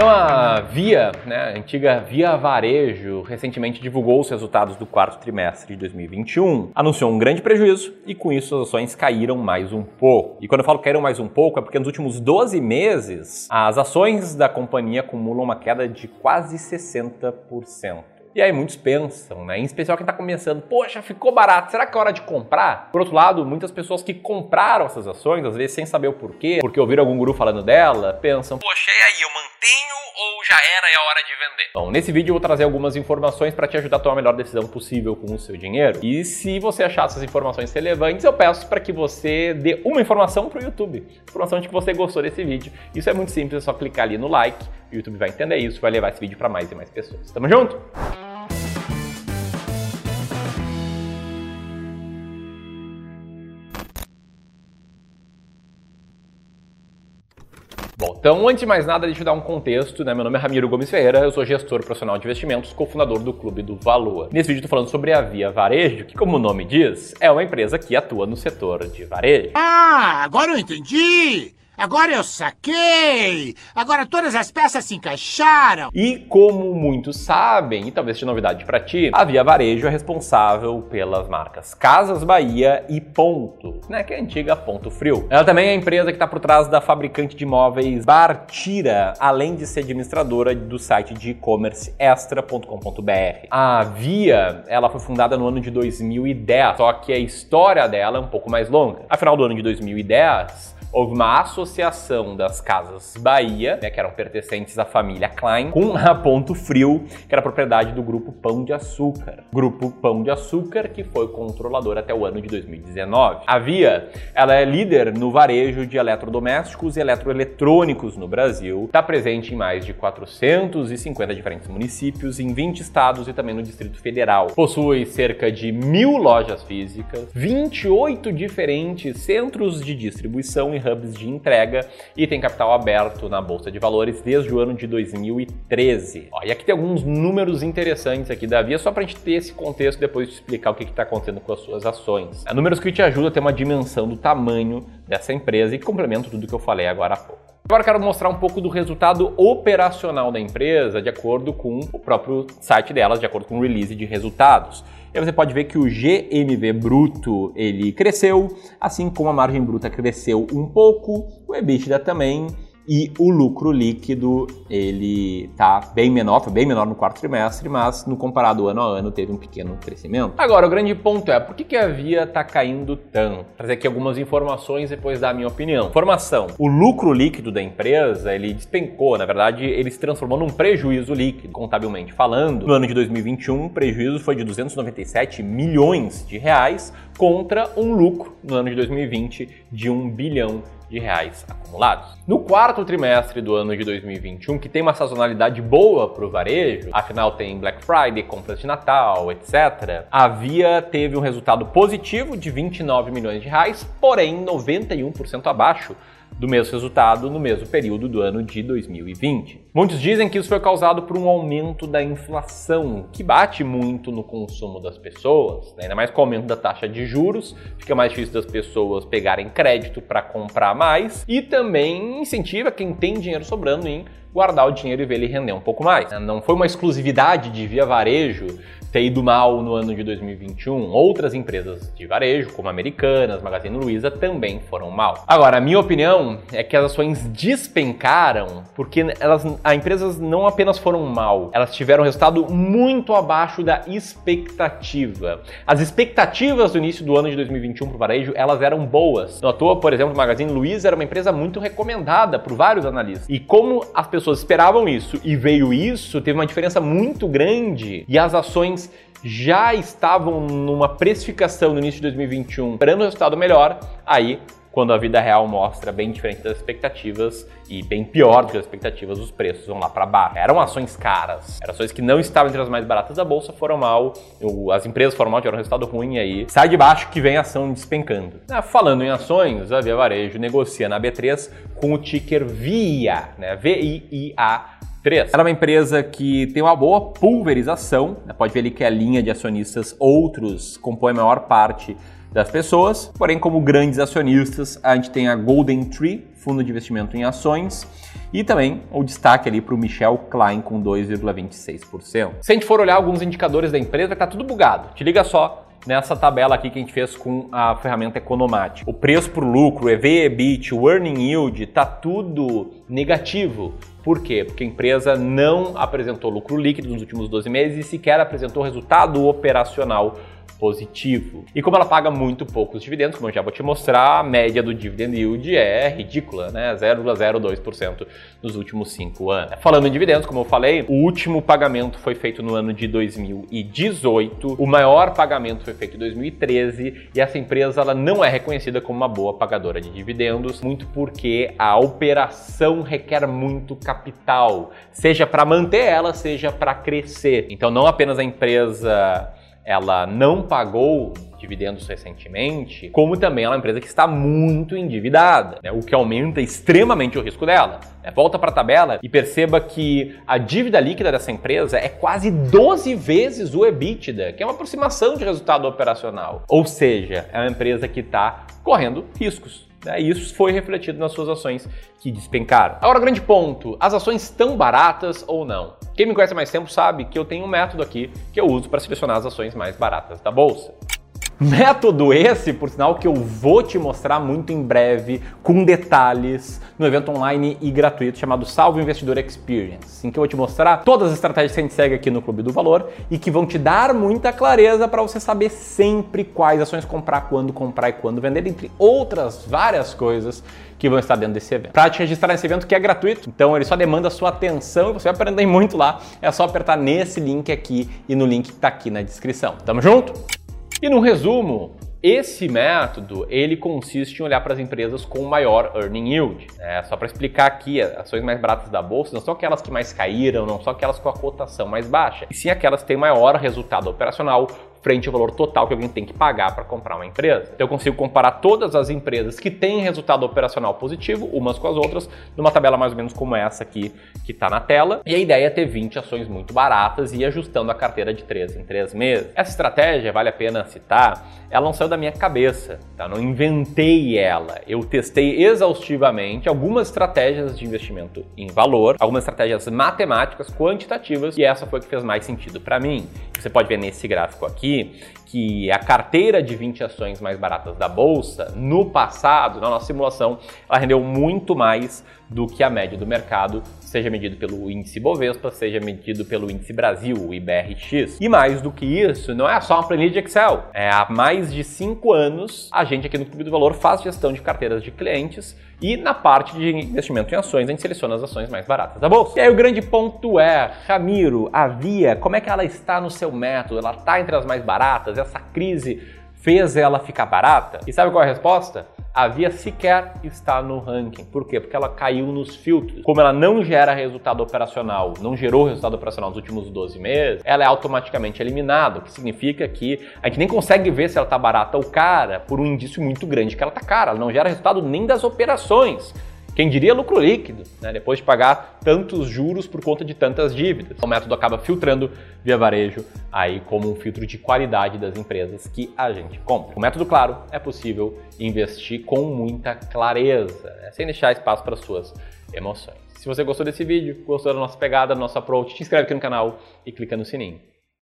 Então a Via, né, a antiga Via Varejo, recentemente divulgou os resultados do quarto trimestre de 2021, anunciou um grande prejuízo e com isso as ações caíram mais um pouco. E quando eu falo caíram mais um pouco é porque nos últimos 12 meses as ações da companhia acumulam uma queda de quase 60%. E aí muitos pensam, né? Em especial quem está começando, poxa, ficou barato, será que é hora de comprar? Por outro lado, muitas pessoas que compraram essas ações, às vezes sem saber o porquê, porque ouviram algum guru falando dela, pensam, poxa, e aí, eu mantenho ou já era e é hora de vender? Bom, nesse vídeo eu vou trazer algumas informações para te ajudar a tomar a melhor decisão possível com o seu dinheiro. E se você achar essas informações relevantes, eu peço para que você dê uma informação para o YouTube. Informação de que você gostou desse vídeo. Isso é muito simples, é só clicar ali no like, o YouTube vai entender isso, vai levar esse vídeo para mais e mais pessoas. Tamo junto? Bom, então antes de mais nada, deixa eu dar um contexto, né? Meu nome é Ramiro Gomes Ferreira, eu sou gestor profissional de investimentos, cofundador do Clube do Valor. Nesse vídeo eu tô falando sobre a Via Varejo, que como o nome diz, é uma empresa que atua no setor de varejo. Ah, agora eu entendi! Agora eu saquei! Agora todas as peças se encaixaram! E como muitos sabem, e talvez seja novidade para ti, a Via Varejo é responsável pelas marcas Casas Bahia e Ponto, né, que é a antiga Ponto Frio. Ela também é a empresa que está por trás da fabricante de imóveis Bartira, além de ser administradora do site de e-commerce extra.com.br. A Via, ela foi fundada no ano de 2010, só que a história dela é um pouco mais longa. Afinal, do ano de 2010, houve uma associação das Casas Bahia, né, que eram pertencentes à família Klein, com a Ponto Frio, que era propriedade do Grupo Pão de Açúcar. Grupo Pão de Açúcar, que foi controlador até o ano de 2019. A Via, ela é líder no varejo de eletrodomésticos e eletroeletrônicos no Brasil, está presente em mais de 450 diferentes municípios, em 20 estados e também no Distrito Federal. Possui cerca de mil lojas físicas, 28 diferentes centros de distribuição e hubs de entrega e tem capital aberto na Bolsa de Valores desde o ano de 2013. Ó, e aqui tem alguns números interessantes aqui da Via, só para a gente ter esse contexto depois te explicar o que está acontecendo com as suas ações. É, números que te ajudam a ter uma dimensão do tamanho dessa empresa e que complementam tudo que eu falei agora há pouco. Agora quero mostrar um pouco do resultado operacional da empresa de acordo com o próprio site delas, de acordo com o release de resultados. E você pode ver que o GMV bruto ele cresceu, assim como a margem bruta cresceu um pouco, o EBITDA também e o lucro líquido ele tá bem menor, foi bem menor no quarto trimestre, mas no comparado ano a ano teve um pequeno crescimento. Agora, o grande ponto é, por que, que a Via tá caindo tanto? Vou trazer aqui algumas informações depois da minha opinião. Informação, o lucro líquido da empresa, ele despencou, na verdade, ele se transformou num prejuízo líquido, contabilmente falando. No ano de 2021, o prejuízo foi de 297 milhões de reais contra um lucro no ano de 2020 de 1 bilhão de reais acumulados. No quarto trimestre do ano de 2021, que tem uma sazonalidade boa para o varejo, afinal tem Black Friday, compras de Natal, etc., a Via teve um resultado positivo de 29 milhões de reais, porém 91% abaixo do mesmo resultado no mesmo período do ano de 2020. Muitos dizem que isso foi causado por um aumento da inflação, que bate muito no consumo das pessoas, né? ainda mais com o aumento da taxa de juros, fica mais difícil das pessoas pegarem crédito para comprar mais e também incentiva quem tem dinheiro sobrando em guardar o dinheiro e ver ele render um pouco mais. Não foi uma exclusividade de via varejo ter ido mal no ano de 2021. Outras empresas de varejo, como Americanas, Magazine Luiza, também foram mal. Agora, a minha opinião é que as ações despencaram porque elas, as empresas não apenas foram mal, elas tiveram um resultado muito abaixo da expectativa. As expectativas do início do ano de 2021 para o varejo, elas eram boas. Não à toa, por exemplo, o Magazine Luiza era uma empresa muito recomendada por vários analistas. E como as pessoas esperavam isso e veio isso, teve uma diferença muito grande e as ações já estavam numa precificação no início de 2021 esperando um resultado melhor, aí quando a vida real mostra bem diferente das expectativas e bem pior do que as expectativas, os preços vão lá para baixo. Eram ações caras, eram ações que não estavam entre as mais baratas da bolsa, foram mal, as empresas foram mal, tiveram um resultado ruim aí sai de baixo que vem a ação despencando. Ah, falando em ações, a Via Varejo negocia na B3 com o ticker VIA, né? V-I-I-A 2003. Ela é uma empresa que tem uma boa pulverização, né? pode ver ali que a linha de acionistas outros compõe a maior parte das pessoas, porém como grandes acionistas a gente tem a Golden Tree, fundo de investimento em ações, e também o destaque ali para o Michel Klein com 2,26%. Se a gente for olhar alguns indicadores da empresa, está tudo bugado. Te liga só nessa tabela aqui que a gente fez com a ferramenta Economatic. O preço por lucro, EV, EBIT, o Earning Yield, tá tudo negativo. Por quê? Porque a empresa não apresentou lucro líquido nos últimos 12 meses e sequer apresentou resultado operacional positivo. E como ela paga muito poucos dividendos, como eu já vou te mostrar, a média do dividend yield é ridícula, né? 0,02% nos últimos cinco anos. Falando em dividendos, como eu falei, o último pagamento foi feito no ano de 2018, o maior pagamento foi feito em 2013 e essa empresa ela não é reconhecida como uma boa pagadora de dividendos, muito porque a operação requer muito capital, seja para manter ela, seja para crescer. Então não apenas a empresa ela não pagou dividendos recentemente, como também ela é uma empresa que está muito endividada, né, o que aumenta extremamente o risco dela. Né. Volta para a tabela e perceba que a dívida líquida dessa empresa é quase 12 vezes o EBITDA, que é uma aproximação de resultado operacional. Ou seja, é uma empresa que está correndo riscos. Né? E isso foi refletido nas suas ações que despencaram. Agora, grande ponto: as ações estão baratas ou não? Quem me conhece há mais tempo sabe que eu tenho um método aqui que eu uso para selecionar as ações mais baratas da bolsa. Método esse, por sinal, que eu vou te mostrar muito em breve, com detalhes, no evento online e gratuito chamado Salve Investidor Experience, em que eu vou te mostrar todas as estratégias que a gente segue aqui no Clube do Valor e que vão te dar muita clareza para você saber sempre quais ações comprar, quando comprar e quando vender, entre outras várias coisas que vão estar dentro desse evento. Para te registrar nesse evento que é gratuito, então ele só demanda a sua atenção e você vai aprender muito lá. É só apertar nesse link aqui e no link que está aqui na descrição. Tamo junto? E no resumo, esse método ele consiste em olhar para as empresas com maior earning yield. É, só para explicar aqui, ações mais baratas da bolsa não são aquelas que mais caíram, não são aquelas com a cotação mais baixa, e sim aquelas que têm maior resultado operacional, frente ao valor total que alguém tem que pagar para comprar uma empresa. Então eu consigo comparar todas as empresas que têm resultado operacional positivo, umas com as outras, numa tabela mais ou menos como essa aqui que está na tela. E a ideia é ter 20 ações muito baratas e ir ajustando a carteira de 3 em 3 meses. Essa estratégia, vale a pena citar, ela não saiu da minha cabeça, tá? Não inventei ela. Eu testei exaustivamente algumas estratégias de investimento em valor, algumas estratégias matemáticas, quantitativas, e essa foi a que fez mais sentido para mim. Você pode ver nesse gráfico aqui aqui que a carteira de 20 ações mais baratas da bolsa, no passado, na nossa simulação, ela rendeu muito mais do que a média do mercado, seja medido pelo índice Bovespa, seja medido pelo índice Brasil, o IBRX. E mais do que isso, não é só uma planilha de Excel. É, há mais de cinco anos, a gente aqui no Clube do Valor faz gestão de carteiras de clientes e na parte de investimento em ações, a gente seleciona as ações mais baratas da bolsa. E aí o grande ponto é, Ramiro, a Via, como é que ela está no seu método? Ela está entre as mais baratas? Essa crise fez ela ficar barata? E sabe qual é a resposta? A Via sequer está no ranking. Por quê? Porque ela caiu nos filtros. Como ela não gera resultado operacional, não gerou resultado operacional nos últimos 12 meses, ela é automaticamente eliminada, o que significa que a gente nem consegue ver se ela está barata ou cara por um indício muito grande que ela está cara. Ela não gera resultado nem das operações. Quem diria lucro líquido, né? depois de pagar tantos juros por conta de tantas dívidas. O método acaba filtrando via varejo aí como um filtro de qualidade das empresas que a gente compra. O método, claro, é possível investir com muita clareza, né? sem deixar espaço para suas emoções. Se você gostou desse vídeo, gostou da nossa pegada, do nosso approach, te inscreve aqui no canal e clica no sininho.